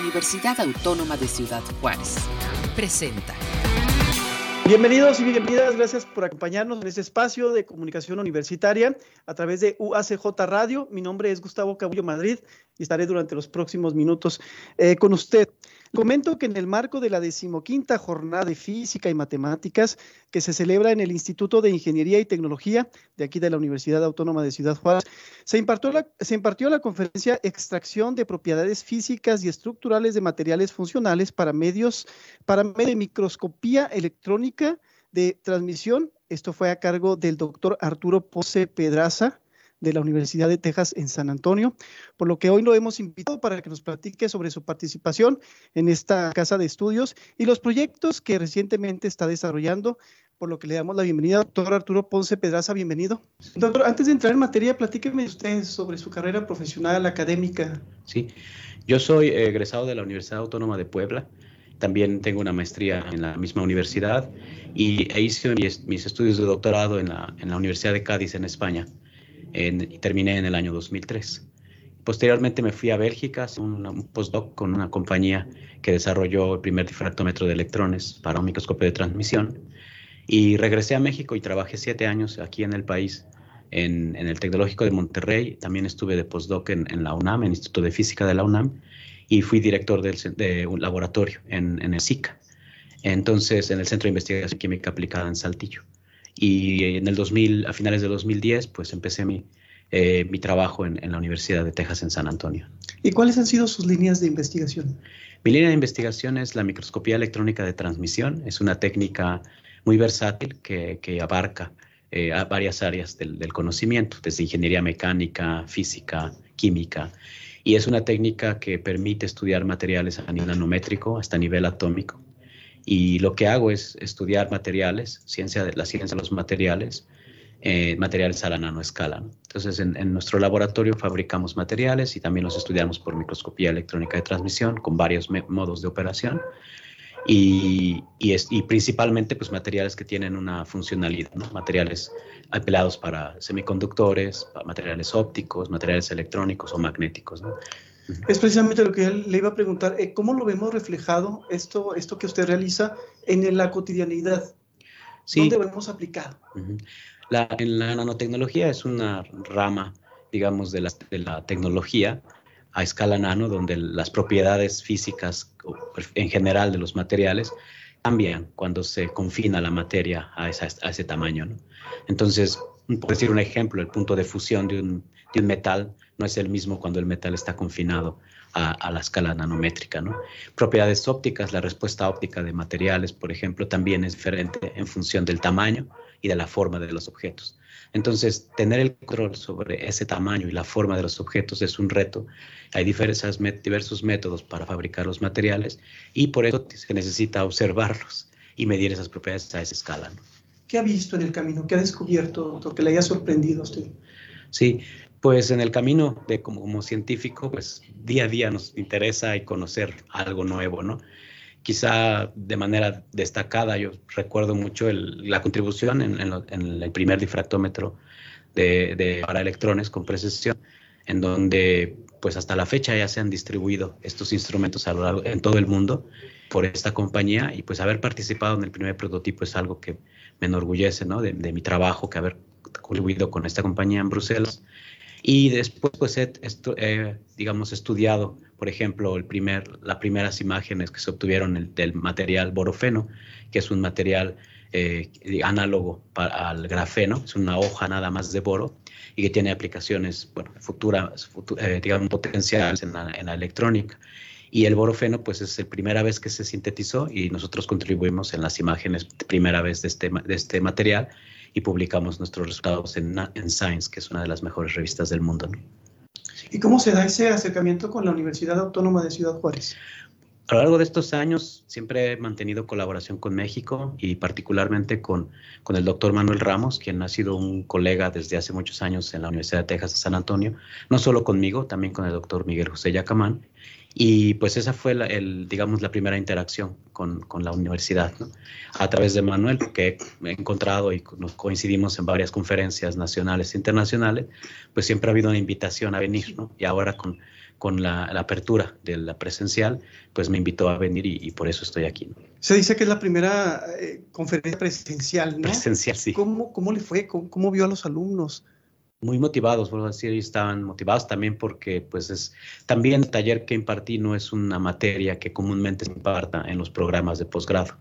Universidad Autónoma de Ciudad Juárez. Presenta. Bienvenidos y bienvenidas, gracias por acompañarnos en este espacio de comunicación universitaria a través de UACJ Radio. Mi nombre es Gustavo Cabullo Madrid y estaré durante los próximos minutos eh, con usted. Comento que en el marco de la decimoquinta jornada de física y matemáticas que se celebra en el Instituto de Ingeniería y Tecnología de aquí de la Universidad Autónoma de Ciudad Juárez, se impartió la, se impartió la conferencia Extracción de propiedades físicas y estructurales de materiales funcionales para medios, para medio de microscopía electrónica de transmisión. Esto fue a cargo del doctor Arturo Pose Pedraza, de la Universidad de Texas en San Antonio, por lo que hoy lo hemos invitado para que nos platique sobre su participación en esta casa de estudios y los proyectos que recientemente está desarrollando, por lo que le damos la bienvenida, doctor Arturo Ponce Pedraza, bienvenido. Doctor, antes de entrar en materia, platíqueme usted sobre su carrera profesional académica. Sí, yo soy egresado de la Universidad Autónoma de Puebla. También tengo una maestría en la misma universidad y hice mis, estudios de doctorado en la Universidad de Cádiz, en España y terminé en el año 2003. Posteriormente me fui a Bélgica, un, un postdoc con una compañía que desarrolló el primer difractómetro de electrones para un microscopio de transmisión. Y regresé a México y trabajé siete años aquí en el país, en, el Tecnológico de Monterrey. También estuve de postdoc en, en, la UNAM, en el Instituto de Física de la UNAM, y fui director del, de un laboratorio en, en el SICA, entonces en el Centro de Investigación Química Aplicada en Saltillo. Y en el 2000, a finales de 2010, pues empecé mi, eh, mi trabajo en, en, la Universidad de Texas en San Antonio. ¿Y cuáles han sido sus líneas de investigación? Mi línea de investigación es la microscopía electrónica de transmisión. Es una técnica muy versátil que, que abarca eh, a varias áreas del, del, conocimiento, desde ingeniería mecánica, física, química. Y es una técnica que permite estudiar materiales a nivel nanométrico hasta nivel atómico y lo que hago es estudiar materiales, ciencia de, la ciencia de los materiales, eh, materiales a la nanoescala. ¿no? Entonces, en, nuestro laboratorio fabricamos materiales y también los estudiamos por microscopía electrónica de transmisión con varios modos de operación. Y, y, es, y, principalmente pues materiales que tienen una funcionalidad, ¿no? materiales apelados para semiconductores, materiales ópticos, materiales electrónicos o magnéticos. Es precisamente lo que le iba a preguntar, eh, ¿cómo lo vemos reflejado esto, esto que usted realiza en la cotidianidad? Sí. ¿Dónde lo hemos aplicado? la, en la nanotecnología es una rama, digamos, de la, de la tecnología a escala nano, donde las propiedades físicas en general de los materiales cambian cuando se confina la materia a, esa, a ese tamaño. ¿no? Entonces, por decir un ejemplo, el punto de fusión de un, de un metal no es el mismo cuando el metal está confinado a, a, la escala nanométrica. ¿no? Propiedades ópticas, la respuesta óptica de materiales, por ejemplo, también es diferente en función del tamaño y de la forma de los objetos. Entonces, tener el control sobre ese tamaño y la forma de los objetos es un reto. Hay diversas, diversos métodos para fabricar los materiales y por eso se necesita observarlos y medir esas propiedades a esa escala. ¿no? ¿Qué ha visto en el camino? ¿Qué ha descubierto, doctor, que le haya sorprendido a usted? Sí, pues en el camino de como, como, científico, pues día a día nos interesa y conocer algo nuevo, ¿no? Quizá de manera destacada, yo recuerdo mucho el, la contribución en, en, lo, en, el primer difractómetro de, de, para electrones con precisión, en donde pues hasta la fecha ya se han distribuido estos instrumentos a lo largo, en todo el mundo por esta compañía y pues haber participado en el primer prototipo es algo que me enorgullece, ¿no? De, de mi trabajo, que haber contribuido con esta compañía en Bruselas y después, pues, he, estu digamos, estudiado, por ejemplo, el primer, las primeras imágenes que se obtuvieron el, del material borofeno, que es un material eh, análogo para, al grafeno, es una hoja nada más de boro y que tiene aplicaciones, bueno, futuras, futura, eh, digamos, potenciales en la, en la electrónica. Y el borofeno, pues es la primera vez que se sintetizó y nosotros contribuimos en las imágenes primera vez de este, de este material y publicamos nuestros resultados en, en, Science, que es una de las mejores revistas del mundo. ¿no? ¿Y cómo se da ese acercamiento con la Universidad Autónoma de Ciudad Juárez? A lo largo de estos años siempre he mantenido colaboración con México y particularmente con, con el doctor Manuel Ramos, quien ha sido un colega desde hace muchos años en la Universidad de Texas de San Antonio, no solo conmigo, también con el doctor Miguel José Yacamán. Y pues esa fue, la, el, digamos, la primera interacción con, con la universidad, ¿no? A través de Manuel, que he encontrado y nos coincidimos en varias conferencias nacionales e internacionales, pues siempre ha habido una invitación a venir, ¿no? Y ahora con, con la, apertura de la presencial, pues me invitó a venir y, por eso estoy aquí. Se dice que es la primera eh, conferencia presencial, ¿no? Presencial, sí. ¿Cómo, cómo le fue? ¿Cómo, vio a los alumnos? Muy motivados, por decir, ellos estaban motivados también porque, pues, es también el taller que impartí no es una materia que comúnmente se imparta en los programas de posgrado.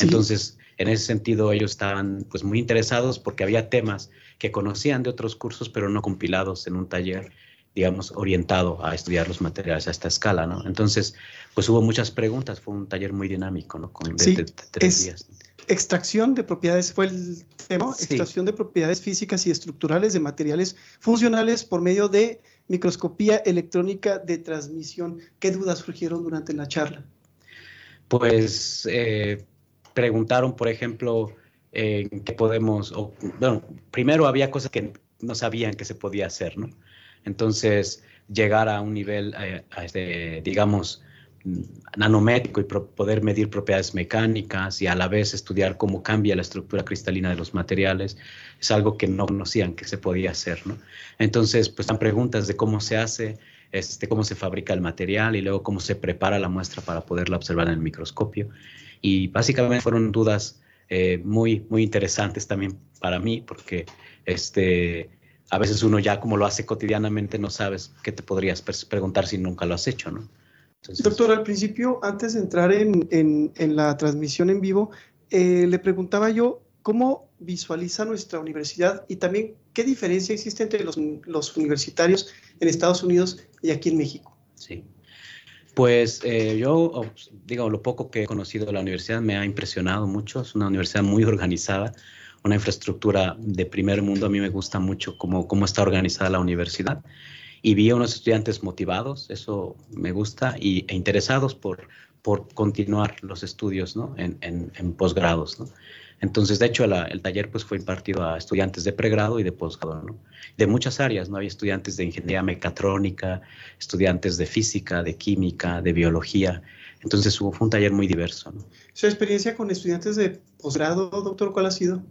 Entonces, en ese sentido, ellos estaban, pues, muy interesados porque había temas que conocían de otros cursos, pero no compilados en un taller digamos, orientado a estudiar los materiales a esta escala, ¿no? Entonces, pues hubo muchas preguntas, fue un taller muy dinámico, ¿no? Con sí, tres días. Extracción de propiedades fue el tema, extracción de propiedades físicas y estructurales de materiales funcionales por medio de microscopía electrónica de transmisión. ¿Qué dudas surgieron durante la charla? Pues eh, preguntaron, por ejemplo, en qué podemos, bueno, primero había cosas que no sabían que se podía hacer, ¿no? Entonces, llegar a un nivel, eh, este, digamos, nanométrico y poder medir propiedades mecánicas y a la vez estudiar cómo cambia la estructura cristalina de los materiales, es algo que no conocían que se podía hacer, ¿no? Entonces, pues están preguntas de cómo se hace, este, cómo se fabrica el material y luego cómo se prepara la muestra para poderla observar en el microscopio. Y básicamente fueron dudas eh, muy, muy interesantes también para mí, porque este, a veces uno ya como lo hace cotidianamente no sabes qué te podrías preguntar si nunca lo has hecho, ¿no? Doctor, al principio, antes de entrar en, la transmisión en vivo, eh, le preguntaba yo cómo visualiza nuestra universidad y también qué diferencia existe entre los, los universitarios en Estados Unidos y aquí en México. Sí. Pues eh, yo, digo, lo poco que he conocido de la universidad me ha impresionado mucho. Es una universidad muy organizada, una infraestructura de primer mundo. A mí me gusta mucho cómo, cómo está organizada la universidad. Y vi a unos estudiantes motivados, eso me gusta, y, e interesados por, por continuar los estudios ¿no? en, en, posgrados. Entonces, de hecho, el taller pues, fue impartido a estudiantes de pregrado y de posgrado, de muchas áreas. ¿no? Había estudiantes de ingeniería mecatrónica, estudiantes de física, de química, de biología. Entonces, fue un taller muy diverso. ¿Su experiencia con estudiantes de posgrado, doctor, cuál ha sido?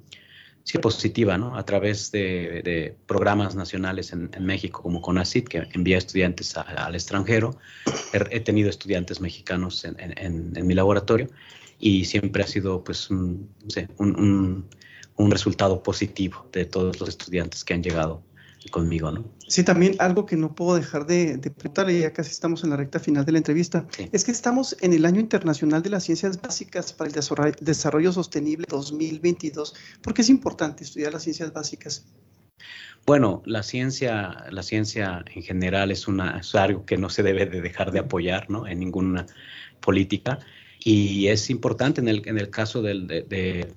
Sí, positiva, ¿no? A través de, programas nacionales en, México como CONACYT, que envía estudiantes al extranjero. He, tenido estudiantes mexicanos en, mi laboratorio y siempre ha sido, pues, un, un resultado positivo de todos los estudiantes que han llegado conmigo, ¿no? Sí, también algo que no puedo dejar de, de preguntar, ya casi estamos en la recta final de la entrevista, es que estamos en el Año Internacional de las Ciencias Básicas para el Desarrollo Sostenible 2022. ¿Por qué es importante estudiar las ciencias básicas? Bueno, la ciencia, la ciencia en general es, una, algo que no se debe de dejar de apoyar ¿no? en ninguna política y es importante en el, en el caso de, de,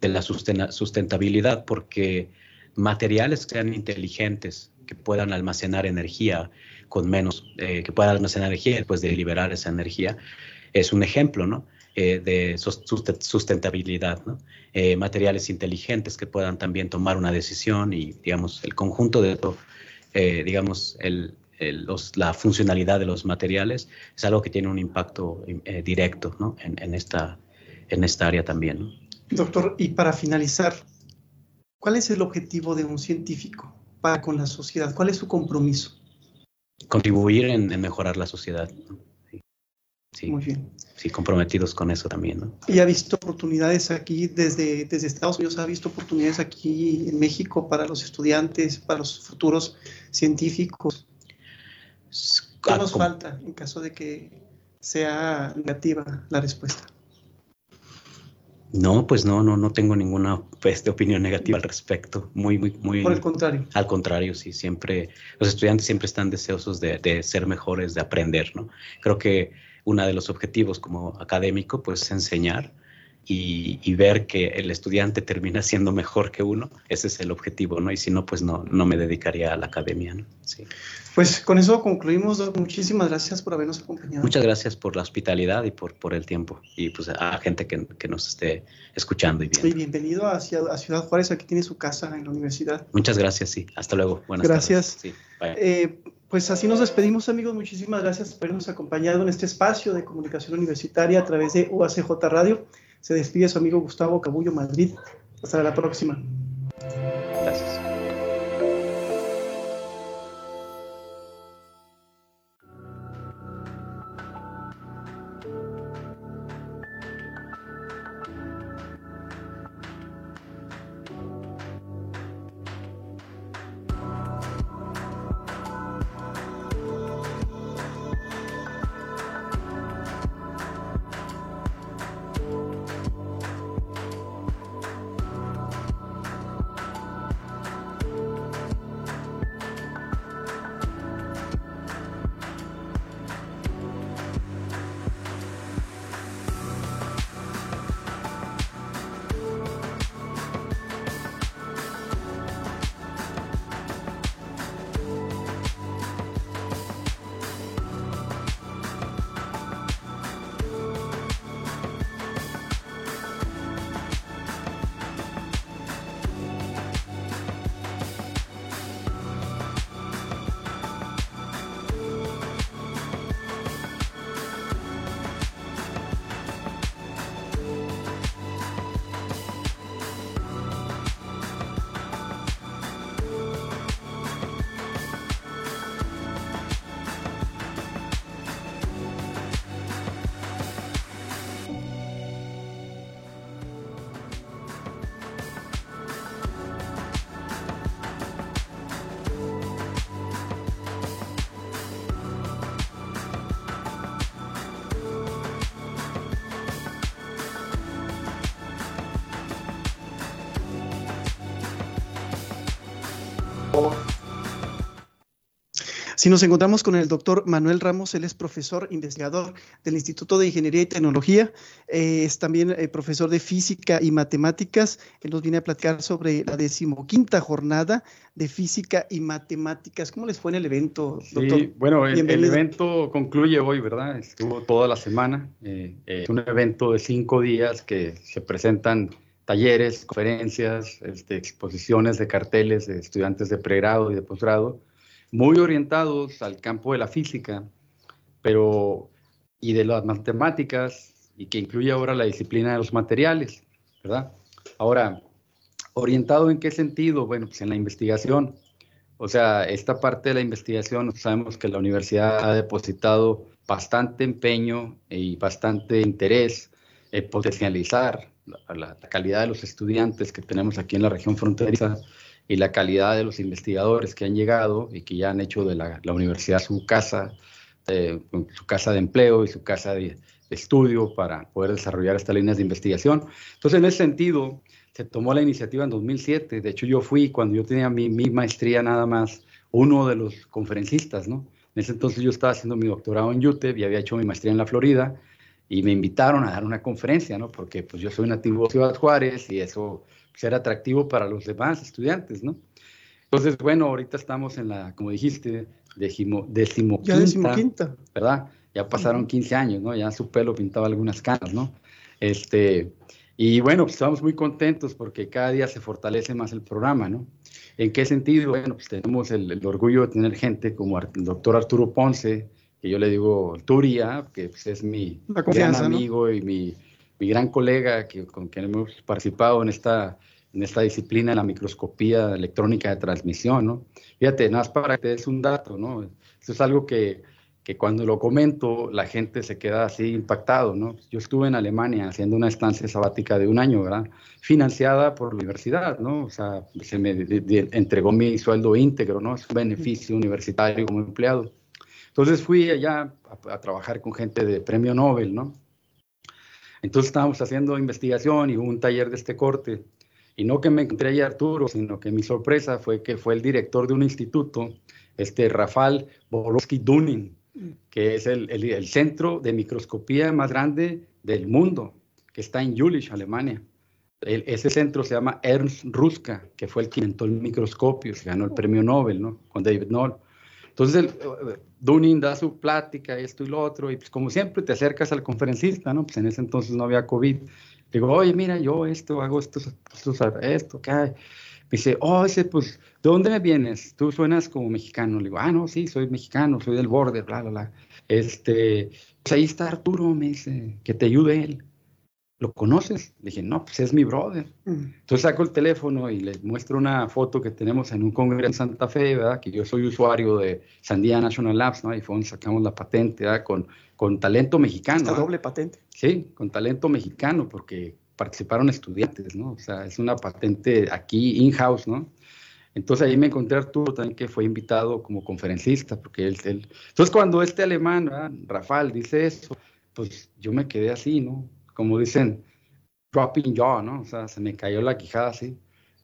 de la sustentabilidad porque materiales que sean inteligentes, que puedan almacenar energía con menos, eh, que puedan almacenar energía después de liberar esa energía, es un ejemplo, ¿no? Eh, de sustentabilidad, ¿no? Eh, materiales inteligentes que puedan también tomar una decisión y, digamos, el conjunto de todo, digamos, el, la funcionalidad de los materiales es algo que tiene un impacto directo, ¿no? En, en, esta, en esta área también, ¿no? Doctor, y para finalizar, ¿Cuál es el objetivo de un científico para con la sociedad? ¿Cuál es su compromiso? Contribuir en, mejorar la sociedad. Sí. Muy bien. Sí, comprometidos con eso también. ¿no? ¿Y ha visto oportunidades aquí desde, desde Estados Unidos? ¿Ha visto oportunidades aquí en México para los estudiantes, para los futuros científicos? ¿Qué ah, nos falta en caso de que sea negativa la respuesta? No, pues no, no, no tengo ninguna pues, opinión negativa al respecto. Muy, muy, muy. Por el contrario. Al contrario, sí, siempre, los estudiantes siempre están deseosos de, de ser mejores, de aprender, ¿no? Creo que uno de los objetivos como académico, pues, es enseñar y, ver que el estudiante termina siendo mejor que uno, ese es el objetivo, ¿no? Y si no, pues no, no me dedicaría a la academia, ¿no? Sí. Pues con eso concluimos. Muchísimas gracias por habernos acompañado. Muchas gracias por la hospitalidad y por, por el tiempo y pues a gente que, que nos esté escuchando y viendo. Y bienvenido a, Ciudad Juárez, aquí tiene su casa en la universidad. Muchas gracias, sí. Hasta luego. Buenas gracias. tardes. Sí, eh, pues así nos despedimos, amigos. Muchísimas gracias por habernos acompañado en este espacio de comunicación universitaria a través de UACJ Radio. Se despide su amigo Gustavo Cabullo Madrid. Hasta la próxima. Si nos encontramos con el doctor Manuel Ramos, él es profesor investigador del Instituto de Ingeniería y Tecnología, eh, es también eh, profesor de física y matemáticas. Él nos viene a platicar sobre la decimoquinta jornada de física y matemáticas. ¿Cómo les fue en el evento, doctor? Sí, bueno, el, evento concluye hoy, ¿verdad? Estuvo toda la semana. Eh, es un evento de cinco días que se presentan talleres, conferencias, este, exposiciones de carteles de estudiantes de pregrado y de posgrado, muy orientados al campo de la física, pero y de las matemáticas y que incluye ahora la disciplina de los materiales, ¿verdad? Ahora, orientado en qué sentido? Bueno, pues en la investigación. O sea, esta parte de la investigación, sabemos que la universidad ha depositado bastante empeño y bastante interés en potencializar la, calidad de los estudiantes que tenemos aquí en la región fronteriza y la calidad de los investigadores que han llegado y que ya han hecho de la, universidad su casa, su casa de empleo y su casa de, estudio para poder desarrollar estas líneas de investigación. Entonces, en ese sentido, se tomó la iniciativa en 2007. De hecho, yo fui, cuando yo tenía mi, mi maestría nada más, uno de los conferencistas, ¿no? En ese entonces yo estaba haciendo mi doctorado en UTEP y había hecho mi maestría en la Florida y me invitaron a dar una conferencia, ¿no? Porque pues yo soy nativo de Ciudad Juárez y eso era atractivo para los demás estudiantes, ¿no? Entonces, bueno, ahorita estamos en la, como dijiste, decimo, decimoquinta, ¿verdad? Ya pasaron 15 años, ¿no? Ya su pelo pintaba algunas canas, ¿no? Este, y bueno, pues estamos muy contentos porque cada día se fortalece más el programa, ¿no? ¿En qué sentido? Bueno, pues tenemos el, el orgullo de tener gente como el doctor Arturo Ponce, que yo le digo Turia, que pues, es mi gran amigo y mi, mi, gran colega que, con quien hemos participado en esta, en esta disciplina de la microscopía electrónica de transmisión, ¿no? Fíjate, nada más para que te des un dato, ¿no? Eso es algo que, que cuando lo comento la gente se queda así impactado, ¿no? Yo estuve en Alemania haciendo una estancia sabática de un año, ¿verdad? Financiada por la universidad, ¿no? O sea, se me entregó mi sueldo íntegro, ¿no? Es un beneficio universitario como empleado. Entonces fui allá a, trabajar con gente de premio Nobel, ¿no? Entonces estábamos haciendo investigación y hubo un taller de este corte. Y no que me encontré ahí Arturo, sino que mi sorpresa fue que fue el director de un instituto, este Rafael Borowski Dunning, que es el, el, centro de microscopía más grande del mundo, que está en Jülich, Alemania. ese centro se llama Ernst Ruska, que fue el que inventó el microscopio, se ganó el premio Nobel, ¿no? Con David Knoll. Entonces, el, eh, Dunning da su plática, esto y lo otro, y pues como siempre te acercas al conferencista, ¿no? Pues en ese entonces no había COVID. Digo, oye, mira, yo esto, hago esto, esto, esto, ¿qué hay? Me dice, oh, ese, pues, ¿de dónde me vienes? Tú suenas como mexicano. Le digo, ah, no, sí, soy mexicano, soy del borde, bla, bla, bla. Este, pues ahí está Arturo, me dice, que te ayude él. ¿Lo conoces? Le dije, no, pues es mi brother. Mm. Entonces saco el teléfono y le muestro una foto que tenemos en un congreso en Santa Fe, ¿verdad? Que yo soy usuario de Sandia National Labs, ¿no? Ahí fue donde sacamos la patente, ¿verdad? Con, con talento mexicano. Esta doble patente. Sí, con talento mexicano, porque participaron estudiantes, ¿no? O sea, es una patente aquí in-house, ¿no? Entonces ahí me encontré a Arturo también que fue invitado como conferencista, porque él, él... Entonces cuando este alemán, ¿verdad? Rafael, dice eso, pues yo me quedé así, ¿no? Como dicen, dropping jaw, ¿no? O sea, se me cayó la quijada así,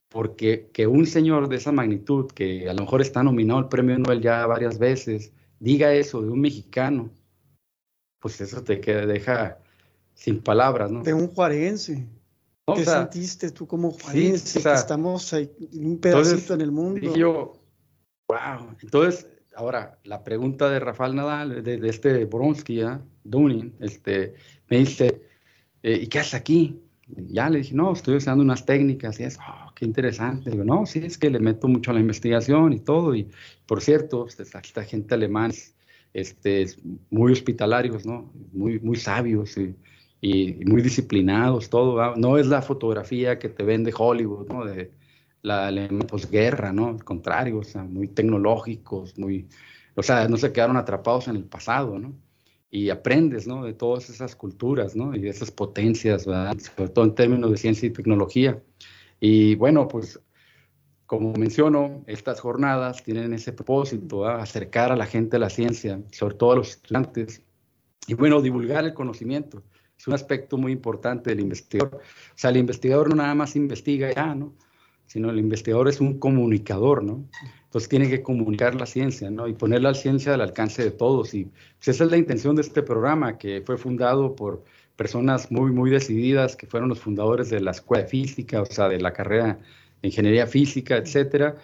porque que un señor de esa magnitud, que a lo mejor está nominado al premio Nobel ya varias veces, diga eso de un mexicano, pues eso te queda, deja sin palabras, ¿no? De un juarense. ¿Qué sentiste tú como juarense? estamos ahí, un pedacito en el mundo. Y yo, wow. Entonces, ahora, la pregunta de Rafael Nadal, de, este Bronsky, ¿eh? Dunning, este, me dice, eh, ¿y qué haces aquí? ya le dije, no, estoy usando unas técnicas y es, oh, qué interesante. digo, no, sí, es que le meto mucho a la investigación y todo. Y por cierto, esta, esta gente alemana, este, muy hospitalarios, ¿no? Muy, muy sabios y, muy disciplinados, todo. No es la fotografía que te vende Hollywood, ¿no? De la, la posguerra, ¿no? Al contrario, o sea, muy tecnológicos, muy, o sea, no se quedaron atrapados en el pasado, ¿no? Y aprendes, ¿no? De todas esas culturas, ¿no? Y de esas potencias, ¿verdad? Sobre todo en términos de ciencia y tecnología. Y bueno, pues como menciono, estas jornadas tienen ese propósito, acercar a la gente a la ciencia, sobre todo a los estudiantes, y bueno, divulgar el conocimiento. Es un aspecto muy importante del investigador. O sea, el investigador no nada más investiga ya, ¿no? sino el investigador es un comunicador, ¿no? Entonces tiene que comunicar la ciencia, ¿no? Y poner la ciencia al alcance de todos. Y pues, esa es la intención de este programa, que fue fundado por personas muy, muy decididas, que fueron los fundadores de la Escuela de Física, o sea, de la carrera de Ingeniería Física, etcétera.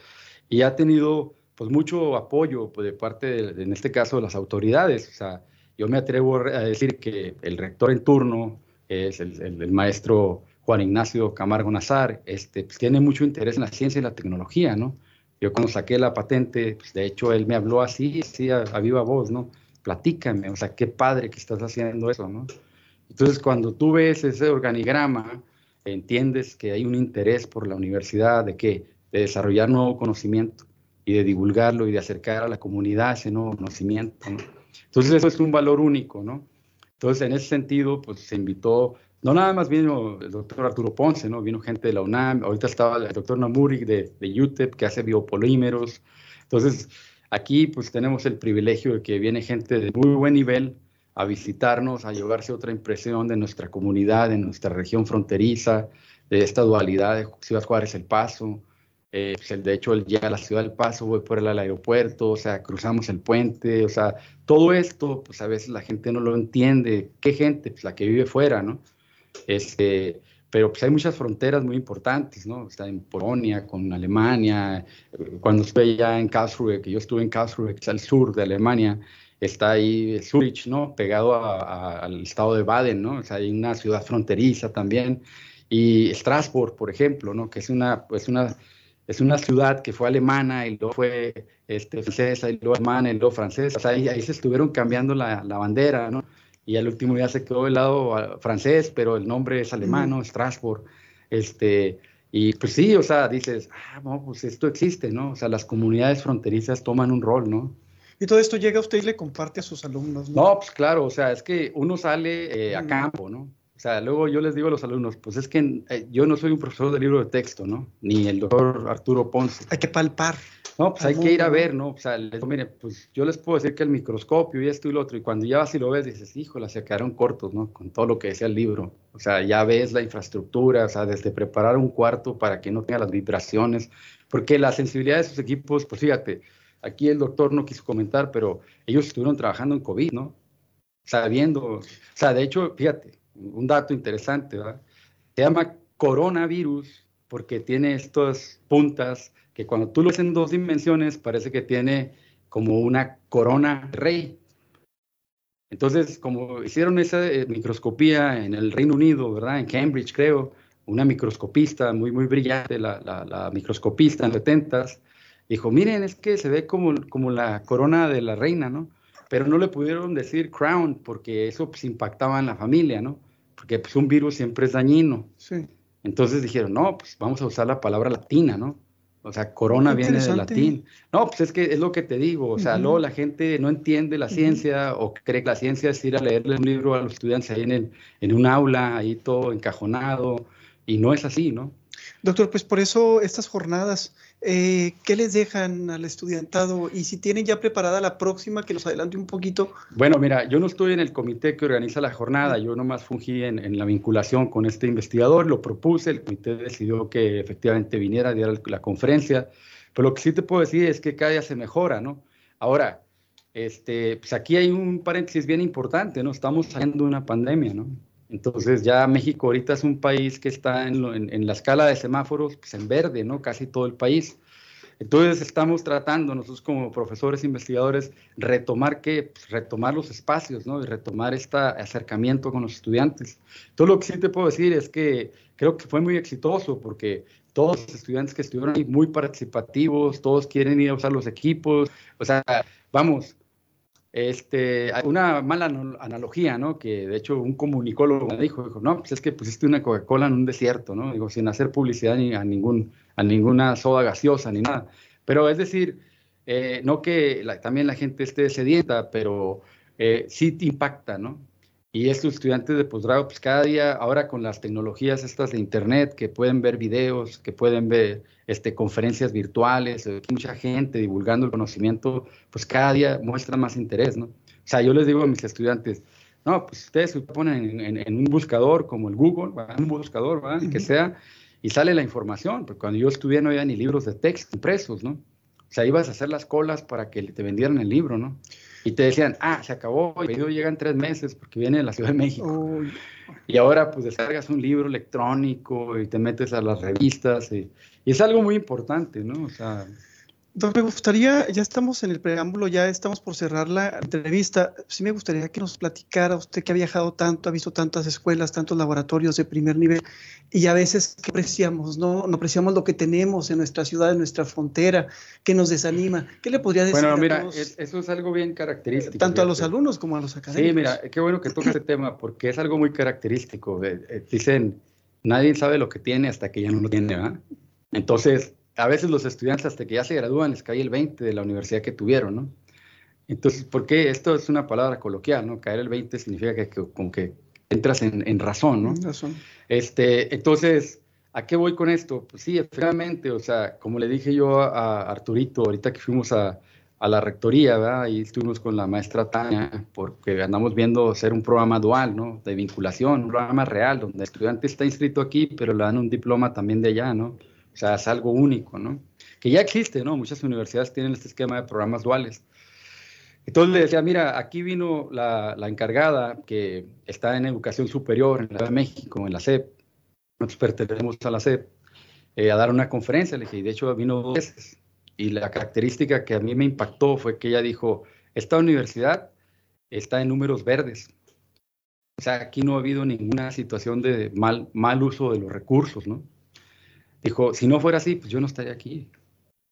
Y ha tenido, pues, mucho apoyo pues, de parte, de, en este caso, de las autoridades. O sea, yo me atrevo a decir que el rector en turno es el, el maestro Juan Ignacio Camargo Nazar, este, pues, tiene mucho interés en la ciencia y la tecnología, ¿no? Yo cuando saqué la patente, pues, de hecho él me habló así, así a, viva voz, ¿no? Platícame, o sea, qué padre que estás haciendo eso, ¿no? Entonces, cuando tú ves ese organigrama, entiendes que hay un interés por la universidad de que de desarrollar nuevo conocimiento y de divulgarlo y de acercar a la comunidad ese nuevo conocimiento, ¿no? Entonces, eso es un valor único, ¿no? Entonces, en ese sentido, pues se invitó no nada más vino el doctor Arturo Ponce, ¿no? Vino gente de la UNAM, ahorita estaba el doctor Namuri de, de UTEP que hace biopolímeros. Entonces, aquí pues tenemos el privilegio de que viene gente de muy buen nivel a visitarnos, a llevarse otra impresión de nuestra comunidad, de nuestra región fronteriza, de esta dualidad de Ciudad Juárez El Paso. Eh, pues, de hecho, él llega a la Ciudad del Paso, voy por el aeropuerto, o sea, cruzamos el puente, o sea, todo esto, pues a veces la gente no lo entiende. ¿Qué gente? Pues la que vive fuera, ¿no? Este, pero pues hay muchas fronteras muy importantes, ¿no? Está en Polonia, con Alemania, cuando estuve ya en Karlsruhe, que yo estuve en Karlsruhe, que es al sur de Alemania, está ahí Zurich, ¿no? Pegado al estado de Baden, ¿no? O sea, hay una ciudad fronteriza también, y Strasbourg, por ejemplo, ¿no? Que es una, pues una, es una ciudad que fue alemana y luego fue este, francesa y luego alemana y luego francesa, o sea, ahí, ahí se estuvieron cambiando la, la bandera, ¿no? Y al último día se quedó del lado ah, francés, pero el nombre es alemán. Strasbourg. Este, y pues sí, o sea, dices, ah, no, pues esto existe, ¿no? O sea, las comunidades fronterizas toman un rol, ¿no? Y todo esto llega a usted y le comparte a sus alumnos, ¿no? No, pues claro, o sea, es que uno sale eh, a campo, ¿no? O sea, luego yo les digo a los alumnos, pues es que eh, yo no soy un profesor de libro de texto, ¿no? Ni el doctor Arturo Ponce. Hay que palpar. No, pues hay que ir a ver, ¿no? O sea, les digo, mire, pues yo les puedo decir que el microscopio y esto y lo otro, y cuando ya vas y lo ves, dices, híjole, se quedaron cortos, ¿no? Con todo lo que decía el libro. O sea, ya ves la infraestructura, o sea, desde preparar un cuarto para que no tenga las vibraciones, porque la sensibilidad de esos equipos, pues fíjate, aquí el doctor no quiso comentar, pero ellos estuvieron trabajando en COVID, ¿no? Sabiendo, o sea, de hecho, fíjate, un dato interesante, ¿verdad? Se llama coronavirus porque tiene estas puntas que cuando tú lo ves en dos dimensiones parece que tiene como una corona rey. Entonces, como hicieron esa eh, microscopía en el Reino Unido, ¿verdad? En Cambridge, creo, una microscopista muy, muy brillante, la, microscopista en 70 dijo, miren, es que se ve como, como la corona de la reina, ¿no? Pero no le pudieron decir crown porque eso pues, impactaba en la familia, ¿no? Porque pues, un virus siempre es dañino. Sí. Entonces dijeron, no, pues vamos a usar la palabra latina, ¿no? O sea, corona viene del latín. No, pues es que es lo que te digo. O sea, luego la gente no entiende la ciencia o cree que la ciencia es ir a leerle un libro a los estudiantes ahí en, en un aula, ahí todo encajonado. Y no es así, ¿no? Doctor, pues por eso estas jornadas, eh, ¿qué les dejan al estudiantado? Y si tienen ya preparada la próxima, que nos adelante un poquito. Bueno, mira, yo no estoy en el comité que organiza la jornada, yo nomás fungí en, la vinculación con este investigador, lo propuse, el comité decidió que efectivamente viniera a dar la conferencia, pero lo que sí te puedo decir es que cada día se mejora, ¿no? Ahora, este, pues aquí hay un paréntesis bien importante, ¿no? Estamos saliendo de una pandemia, ¿no? Entonces ya México ahorita es un país que está en, la escala de semáforos pues en verde, ¿no? Casi todo el país. Entonces estamos tratando nosotros como profesores investigadores retomar qué, pues, retomar los espacios, ¿no? Y retomar este acercamiento con los estudiantes. Todo lo que sí te puedo decir es que creo que fue muy exitoso porque todos los estudiantes que estuvieron ahí muy participativos, todos quieren ir a usar los equipos, o sea, vamos, este, una mala analogía, ¿no? Que de hecho un comunicólogo me dijo, dijo, no, pues es que pusiste una Coca-Cola en un desierto, ¿no? Digo, sin hacer publicidad ni a, ningún, a ninguna soda gaseosa ni nada. Pero es decir, eh, no que también la gente esté sedienta, pero eh, sí te impacta, ¿no? Y estos estudiantes de posgrado, pues cada día, ahora con las tecnologías estas de Internet, que pueden ver videos, que pueden ver este, conferencias virtuales, eh, mucha gente divulgando el conocimiento, pues cada día muestra más interés, ¿no? O sea, yo les digo a mis estudiantes, no, pues ustedes se ponen en, un buscador como el Google, un buscador, ¿verdad? que sea, y sale la información, porque cuando yo estudié no había ni libros de texto impresos, ¿no? O sea, ibas a hacer las colas para que te vendieran el libro, ¿no? Y te decían, ah, se acabó, el pedido llega en tres meses porque viene de la Ciudad de México. Y ahora pues descargas un libro electrónico y te metes a las revistas y, y es algo muy importante, ¿no? O sea, Don, me gustaría, ya estamos en el preámbulo, ya estamos por cerrar la entrevista. Sí me gustaría que nos platicara usted que ha viajado tanto, ha visto tantas escuelas, tantos laboratorios de primer nivel y a veces que apreciamos, ¿no? No apreciamos lo que tenemos en nuestra ciudad, en nuestra frontera, que nos desanima. ¿Qué le podría decir? Bueno, mira, eso es algo bien característico. Tanto a los alumnos como a los académicos. Sí, mira, qué bueno que toca este tema porque es algo muy característico. Eh, dicen, nadie sabe lo que tiene hasta que ya no lo tiene, ¿verdad? Entonces, a veces los estudiantes hasta que ya se gradúan les cae el 20 de la universidad que tuvieron, ¿no? Entonces, ¿por qué? Esto es una palabra coloquial, ¿no? Caer el 20 significa que, con que entras en, razón, ¿no? Razón. Este, entonces, ¿a qué voy con esto? Pues sí, efectivamente, o sea, como le dije yo a, Arturito, ahorita que fuimos a, la rectoría, ¿verdad? Y estuvimos con la maestra Tania, porque andamos viendo hacer un programa dual, ¿no? De vinculación, un programa real, donde el estudiante está inscrito aquí, pero le dan un diploma también de allá, ¿no? O sea, es algo único, ¿no? Que ya existe, ¿no? Muchas universidades tienen este esquema de programas duales. Entonces le decía, mira, aquí vino la, encargada que está en educación superior en la Ciudad de México, en la SEP. Nosotros pertenecemos a la SEP, eh, a dar una conferencia. Le dije, y de hecho vino dos veces. Y la característica que a mí me impactó fue que ella dijo, esta universidad está en números verdes. O sea, aquí no ha habido ninguna situación de mal, mal uso de los recursos, ¿no? Dijo, si no fuera así, pues yo no estaría aquí.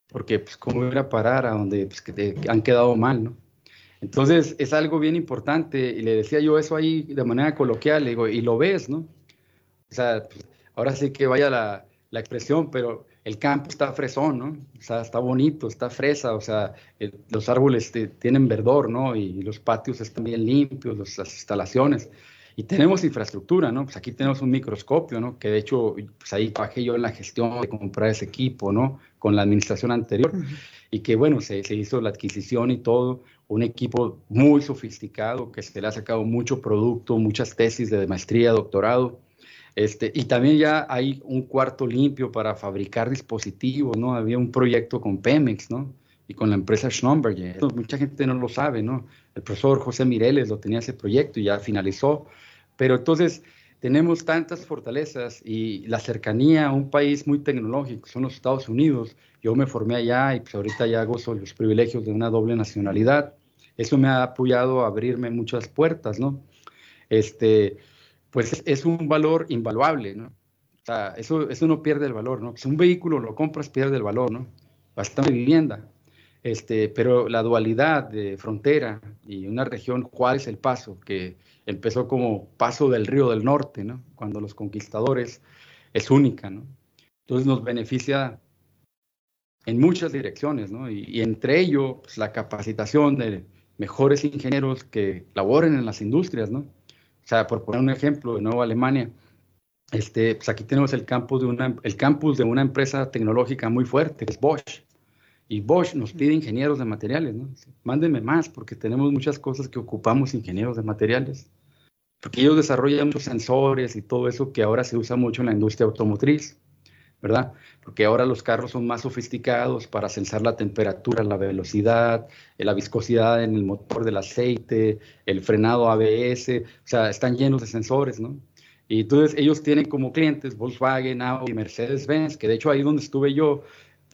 Porque, pues, ¿cómo ir a parar a donde pues, que han quedado mal, no? Entonces, es algo bien importante. Y le decía yo eso ahí de manera coloquial, le digo, y lo ves, ¿no? O sea, pues, ahora sí que vaya la, la, expresión, pero el campo está fresón, ¿no? O sea, está bonito, está fresa, o sea, los árboles tienen verdor, ¿no? Y los patios están bien limpios, las instalaciones. Y tenemos infraestructura, ¿no? Pues aquí tenemos un microscopio, ¿no? Que de hecho, pues ahí bajé yo en la gestión de comprar ese equipo, ¿no? Con la administración anterior. Y que, bueno, se, se, hizo la adquisición y todo. Un equipo muy sofisticado, que se le ha sacado mucho producto, muchas tesis de maestría, doctorado. Este, y también ya hay un cuarto limpio para fabricar dispositivos, ¿no? Había un proyecto con Pemex, ¿no? Y con la empresa Schlumberger. Mucha gente no lo sabe, ¿no? El profesor José Mireles lo tenía ese proyecto y ya finalizó. Pero entonces tenemos tantas fortalezas y la cercanía a un país muy tecnológico, son los Estados Unidos. Yo me formé allá y pues ahorita ya gozo los privilegios de una doble nacionalidad. Eso me ha apoyado a abrirme muchas puertas, ¿no? Este, pues es un valor invaluable, ¿no? O sea, eso, eso no pierde el valor, ¿no? Si un vehículo lo compras, pierde el valor, ¿no? Bastante vivienda. Este, pero la dualidad de frontera y una región, ¿cuál es el paso? Que empezó como paso del río del norte, ¿no? Cuando los conquistadores es única, ¿no? Entonces nos beneficia en muchas direcciones, ¿no? Y, entre ello, pues, la capacitación de mejores ingenieros que laboren en las industrias, ¿no? O sea, por poner un ejemplo, de Nueva Alemania, este, pues aquí tenemos el campus, de una, el campus de una empresa tecnológica muy fuerte, que es Bosch. Y Bosch nos pide ingenieros de materiales, ¿no? Mándenme más porque tenemos muchas cosas que ocupamos ingenieros de materiales. Porque ellos desarrollan muchos sensores y todo eso que ahora se usa mucho en la industria automotriz, ¿verdad? Porque ahora los carros son más sofisticados para sensar la temperatura, la velocidad, la viscosidad en el motor del aceite, el frenado ABS, o sea, están llenos de sensores, ¿no? Y entonces ellos tienen como clientes Volkswagen, Audi, Mercedes-Benz, que de hecho ahí donde estuve yo,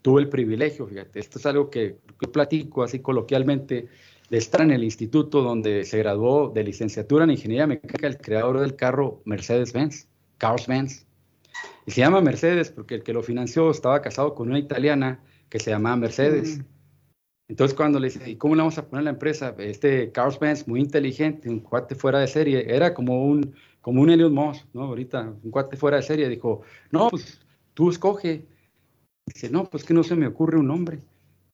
tuve el privilegio, fíjate, esto es algo que, platico así coloquialmente, de estar en el instituto donde se graduó de licenciatura en ingeniería mecánica el creador del carro Mercedes-Benz, Carlos Benz. Y se llama Mercedes porque el que lo financió estaba casado con una italiana que se llamaba Mercedes. Mm. Entonces cuando le dice, ¿y cómo le vamos a poner la empresa? Este Carlos Benz, muy inteligente, un cuate fuera de serie, era como un, como un Elon Musk, ¿no? Ahorita, un cuate fuera de serie, dijo, no, pues tú escoge, Dice, no, pues que no se me ocurre un nombre.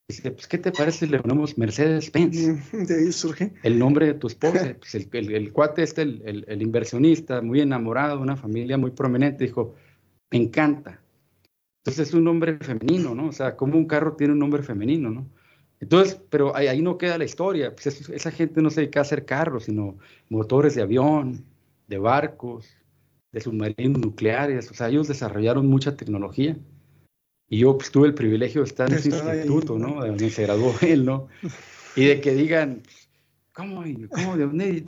Dice, pues ¿qué te parece si le ponemos Mercedes-Benz? De ahí surge. El nombre de tu esposa. Pues el, el, cuate este, el, el, inversionista, muy enamorado, una familia muy prominente, dijo, me encanta. Entonces es un nombre femenino, ¿no? O sea, como un carro tiene un nombre femenino, ¿no? Entonces, pero ahí, ahí no queda la historia. Pues esa gente no se dedica a hacer carros, sino motores de avión, de barcos, de submarinos nucleares, o sea, ellos desarrollaron mucha tecnología. Y yo pues, tuve el privilegio de estar en ese instituto, ¿no? De donde se graduó él, ¿no? Y de que digan, ¿Cómo,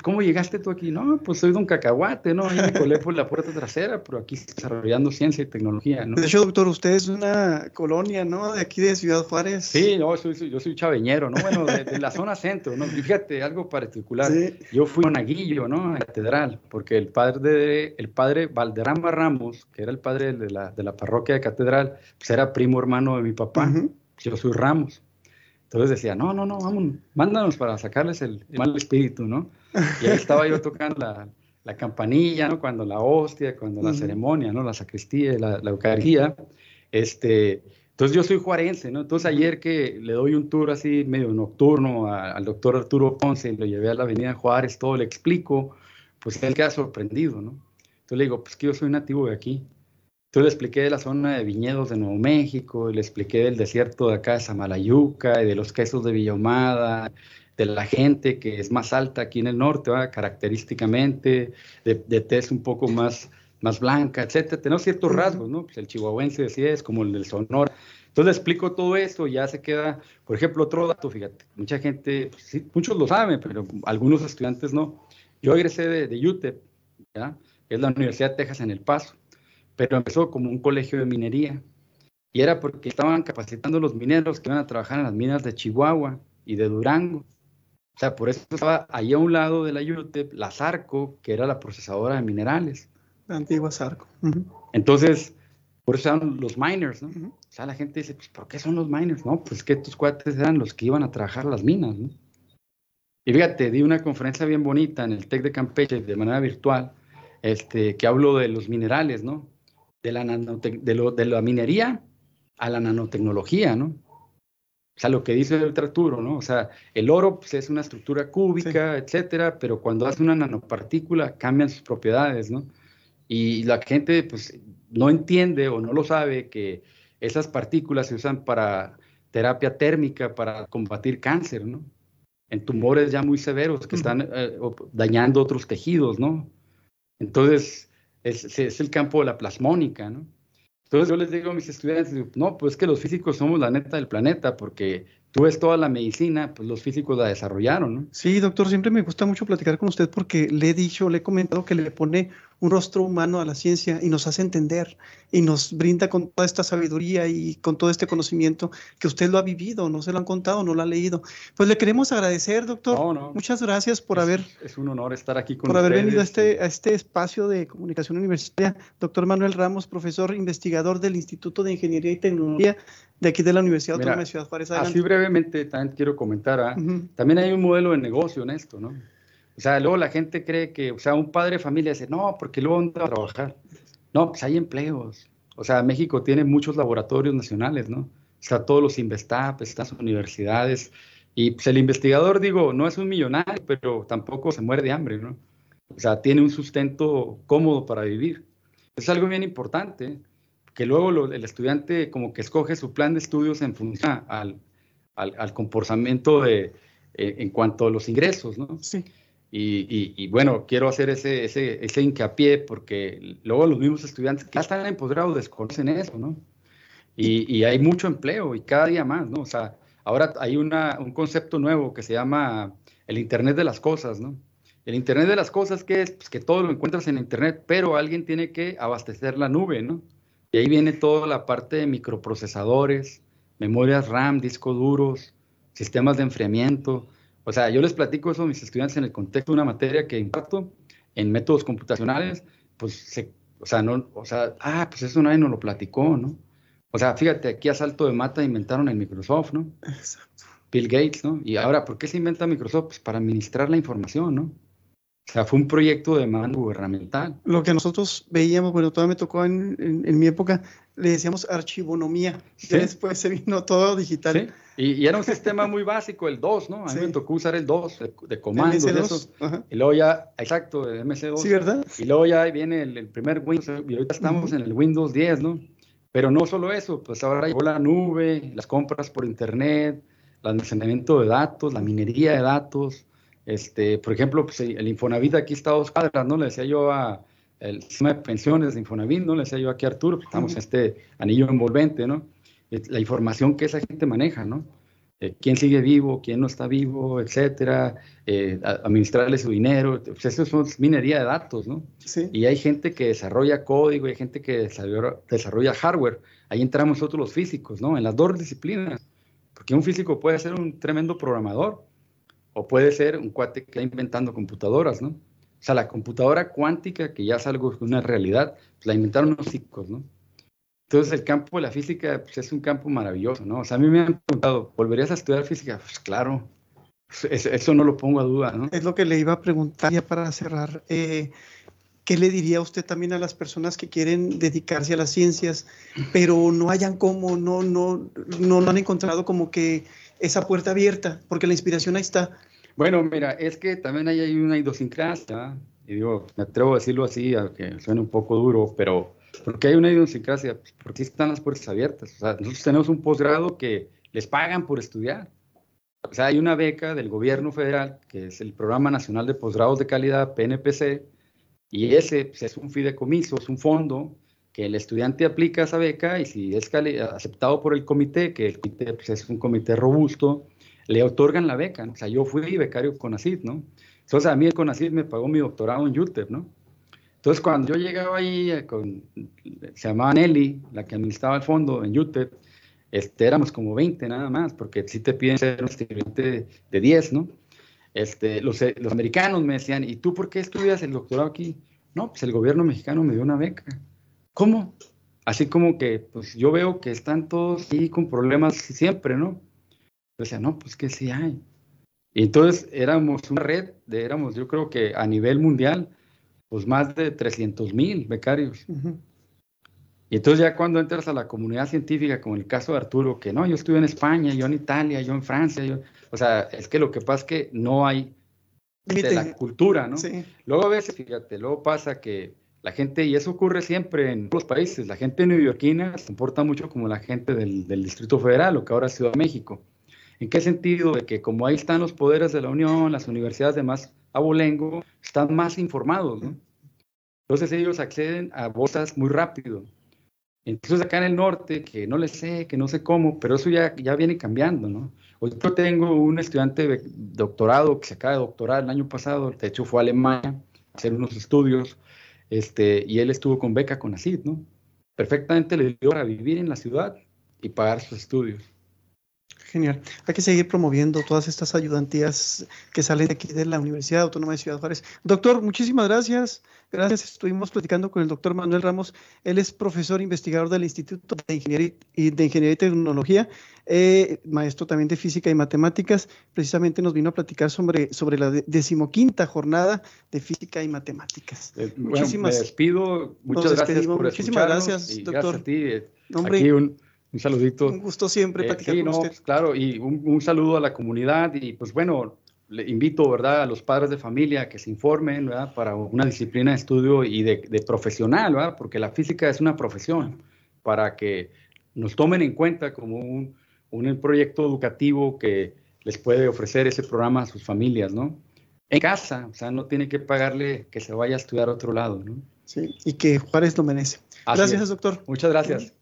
cómo, llegaste tú aquí? No, pues soy de un cacahuate, ¿no? Ahí me colé por la puerta trasera, pero aquí desarrollando ciencia y tecnología, ¿no? De hecho, doctor, usted es una colonia, ¿no? De aquí de Ciudad Juárez. Sí, no, soy, yo soy chaveñero, ¿no? Bueno, de, la zona centro, ¿no? fíjate, algo particular. Yo fui monaguillo, ¿no? A catedral, porque el padre, de, el padre Valderrama Ramos, que era el padre de la, de la parroquia de catedral, pues era primo hermano de mi papá. Yo soy Ramos. Entonces decía, no, no, no, vamos, mándanos para sacarles el, mal espíritu, ¿no? Y ahí estaba yo tocando la, la campanilla, ¿no? Cuando la hostia, cuando la ceremonia, ¿no? La sacristía, la, la Eucaristía. Este, entonces yo soy juarense, ¿no? Entonces ayer que le doy un tour así medio nocturno al doctor Arturo Ponce y lo llevé a la avenida Juárez, todo le explico, pues él queda sorprendido, ¿no? Entonces le digo, pues que yo soy nativo de aquí. Entonces le expliqué de la zona de viñedos de Nuevo México, le expliqué del desierto de acá de Samalayuca y de los quesos de Villahumada, de la gente que es más alta aquí en el norte, característicamente, de, de tez un poco más, más blanca, etcétera. Tenemos ciertos rasgos, ¿no? Pues el chihuahuense decía es como el del Sonora. Entonces le explico todo esto y ya se queda, por ejemplo, otro dato, fíjate, mucha gente, pues muchos lo saben, pero algunos estudiantes no. Yo egresé de, de UTEP, ¿ya? es la Universidad de Texas en El Paso pero empezó como un colegio de minería. Y era porque estaban capacitando los mineros que iban a trabajar en las minas de Chihuahua y de Durango. O sea, por eso estaba ahí a un lado de la UTEP la Zarco, que era la procesadora de minerales. La antigua Zarco. Entonces, por eso eran los miners, ¿no? O sea, la gente dice, pues, ¿por qué son los miners? No, pues que estos cuates eran los que iban a trabajar las minas, ¿no? Y fíjate, di una conferencia bien bonita en el TEC de Campeche de manera virtual, este, que hablo de los minerales, ¿no? De la, de, la minería a la nanotecnología, ¿no? O sea, lo que dice el Arturo, ¿no? O sea, el oro pues, es una estructura cúbica, etcétera, pero cuando hace una nanopartícula cambian sus propiedades, ¿no? Y la gente, pues, no entiende o no lo sabe que esas partículas se usan para terapia térmica, para combatir cáncer, ¿no? En tumores ya muy severos que están eh, dañando otros tejidos, ¿no? Entonces, es, el campo de la plasmónica, ¿no? Entonces yo les digo a mis estudiantes, no, pues que los físicos somos la neta del planeta, porque tú ves toda la medicina, pues los físicos la desarrollaron, ¿no? Sí, doctor, siempre me gusta mucho platicar con usted porque le he dicho, le he comentado que le pone un rostro humano a la ciencia y nos hace entender y nos brinda con toda esta sabiduría y con todo este conocimiento que usted lo ha vivido, no se lo han contado, no lo ha leído. Pues le queremos agradecer, doctor. Muchas gracias por haber... Es un honor estar aquí con Por haber venido a este, a este espacio de comunicación universitaria. Doctor Manuel Ramos, profesor investigador del Instituto de Ingeniería y Tecnología de aquí de la Universidad Autónoma de Ciudad Juárez. Así brevemente también quiero comentar, ¿ah? también hay un modelo de negocio en esto, ¿no? O sea, luego la gente cree que, o sea, un padre de familia dice, no, porque luego anda a trabajar. No, pues hay empleos. O sea, México tiene muchos laboratorios nacionales, ¿no? Está todos los Investap, están las universidades. Y pues el investigador, digo, no es un millonario, pero tampoco se muere de hambre, ¿no? O sea, tiene un sustento cómodo para vivir. Es algo bien importante, que luego el estudiante como que escoge su plan de estudios en función al, al, comportamiento de, eh, en cuanto a los ingresos, ¿no? Sí. Y, bueno, quiero hacer ese, ese, ese, hincapié porque luego los mismos estudiantes que ya están empoderados desconocen eso, ¿no? Y, hay mucho empleo y cada día más, ¿no? O sea, ahora hay una, un concepto nuevo que se llama el Internet de las Cosas, ¿no? El Internet de las Cosas, ¿qué es? Pues que todo lo encuentras en Internet, pero alguien tiene que abastecer la nube, ¿no? Y ahí viene toda la parte de microprocesadores, memorias RAM, discos duros, sistemas de enfriamiento, o sea, yo les platico eso a mis estudiantes en el contexto de una materia que imparto en métodos computacionales, pues, se, o sea, no, o sea, ah, pues eso nadie nos lo platicó, ¿no? O sea, fíjate, aquí a salto de mata inventaron el Microsoft, ¿no? Exacto. Bill Gates, ¿no? Y ahora, ¿por qué se inventa Microsoft? Pues para administrar la información, ¿no? O sea, fue un proyecto de mando gubernamental. Lo que nosotros veíamos, bueno, todavía me tocó en, en, mi época, le decíamos archivonomía. ¿Sí? después se vino todo digital. ¿Sí? Y, era un sistema muy básico, el 2, ¿no? A mí me tocó usar el 2 de, comandos. De esos. Y luego ya, exacto, el MS2. Sí, ¿verdad? Y luego ya viene el, primer Windows, y ahorita estamos en el Windows 10, ¿no? Pero no solo eso, pues ahora llegó la nube, las compras por internet, el almacenamiento de datos, la minería de datos, este, por ejemplo, pues, el Infonavit aquí está a dos cuadras, ¿no? Le decía yo a, el sistema de pensiones de Infonavit, ¿no? Le decía yo aquí a Arturo, estamos en este anillo envolvente, ¿no? La información que esa gente maneja, ¿no? Eh, quién sigue vivo, quién no está vivo, etcétera, eh, administrarle su dinero, pues eso es minería de datos, ¿no? Sí. Y hay gente que desarrolla código, hay gente que desarrolla, desarrolla hardware, ahí entramos nosotros los físicos, ¿no? En las dos disciplinas, porque un físico puede ser un tremendo programador, o puede ser un cuate que está inventando computadoras, ¿no? O sea, la computadora cuántica, que ya es algo, una realidad, pues la inventaron los físicos, ¿no? Entonces el campo de la física pues, es un campo maravilloso, ¿no? O sea, a mí me han preguntado, ¿volverías a estudiar física? Pues claro, eso, no lo pongo a duda, ¿no? Es lo que le iba a preguntar ya para cerrar. Eh, ¿Qué le diría usted también a las personas que quieren dedicarse a las ciencias, pero no hayan cómo, no, no, no, no han encontrado como que esa puerta abierta? Porque la inspiración ahí está. Bueno, mira, es que también hay, una idiosincrasia, y digo, me atrevo a decirlo así, aunque suene un poco duro, pero porque hay una idiosincrasia, porque están las puertas abiertas. O sea, nosotros tenemos un posgrado que les pagan por estudiar. O sea, hay una beca del gobierno federal, que es el Programa Nacional de Posgrados de Calidad, PNPC, y ese pues, es un fideicomiso, es un fondo que el estudiante aplica esa beca y si es aceptado por el comité, que el comité pues, es un comité robusto, le otorgan la beca. O sea, yo fui becario con ACID, ¿no? Entonces a mí el CONACYT me pagó mi doctorado en UTEP, ¿no? Entonces, cuando yo llegaba ahí, eh, con, se llamaba Nelly, la que administraba el fondo en UTEP, este, éramos como 20 nada más, porque si te piden ser un estudiante de 10, ¿no? Este, los, eh, los, americanos me decían, ¿y tú por qué estudias el doctorado aquí? No, pues el gobierno mexicano me dio una beca. ¿Cómo? Así como que, pues yo veo que están todos ahí con problemas siempre, ¿no? Yo decía, no, pues que sí hay. Y entonces éramos una red, de, éramos yo creo que a nivel mundial, pues más de 300 mil becarios. Y entonces ya cuando entras a la comunidad científica, como el caso de Arturo, que no, yo estuve en España, yo en Italia, yo en Francia, yo, o sea, es que lo que pasa es que no hay de la cultura, ¿no? Luego a veces, fíjate, luego pasa que la gente, y eso ocurre siempre en los países, la gente neoyorquina se comporta mucho como la gente del, del Distrito Federal, o que ahora es Ciudad de México. ¿En qué sentido? De que como ahí están los poderes de la Unión, las universidades de más abolengo, están más informados, ¿no? Entonces ellos acceden a bolsas muy rápido. Entonces acá en el norte, que no le sé, que no sé cómo, pero eso ya, ya viene cambiando, ¿no? Hoy yo tengo un estudiante de doctorado que se acaba de doctorar el año pasado, de hecho fue a Alemania a hacer unos estudios, este, y él estuvo con beca con ACID, ¿no? Perfectamente le dio para vivir en la ciudad y pagar sus estudios. Genial. Hay que seguir promoviendo todas estas ayudantías que salen de aquí de la Universidad Autónoma de Ciudad Juárez. Doctor, muchísimas gracias. Gracias. Estuvimos platicando con el doctor Manuel Ramos. Él es profesor investigador del Instituto de Ingeniería y, de Ingeniería y Tecnología, eh, maestro también de Física y Matemáticas. Precisamente nos vino a platicar sobre, sobre la decimoquinta jornada de Física y Matemáticas. Eh, muchísimas me despido. Muchas gracias por Muchísimas gracias, doctor. Gracias a ti. Aquí un, un saludito. Un gusto siempre eh, platicar con usted. Claro, y un, saludo a la comunidad y pues bueno, le invito, ¿verdad?, a los padres de familia que se informen, ¿verdad?, para una disciplina de estudio y de, profesional, ¿verdad?, porque la física es una profesión, para que nos tomen en cuenta como un, un proyecto educativo que les puede ofrecer ese programa a sus familias, ¿no? En casa, o sea, no tiene que pagarle que se vaya a estudiar a otro lado, ¿no? Sí, y que Juárez lo merece. gracias, doctor. Muchas gracias.